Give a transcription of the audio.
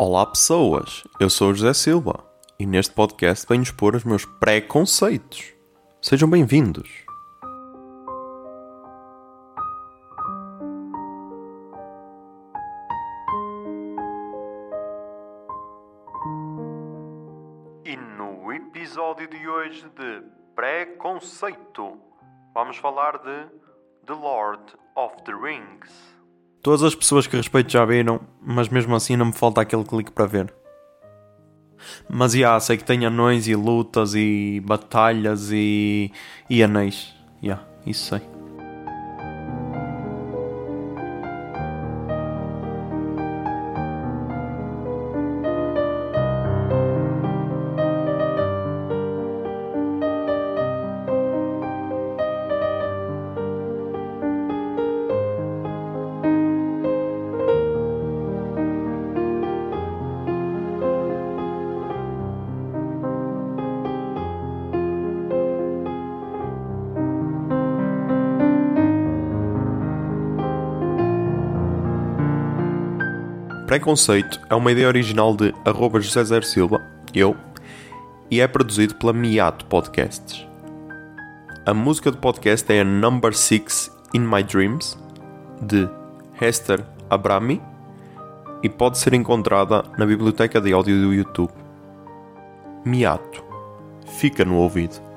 Olá pessoas, eu sou o José Silva e neste podcast venho expor os meus preconceitos. Sejam bem-vindos. E no episódio de hoje de Preconceito, vamos falar de The Lord of the Rings. Todas as pessoas que respeito já viram, mas mesmo assim não me falta aquele clique para ver. Mas yeah, sei que tem anões e lutas e batalhas e, e anéis. Yeah, isso sei. Preconceito é uma ideia original de arroba José Zer Silva, eu, e é produzido pela Miato Podcasts. A música do podcast é a Number 6 In My Dreams, de Hester Abrami, e pode ser encontrada na biblioteca de áudio do YouTube. Miato. Fica no ouvido.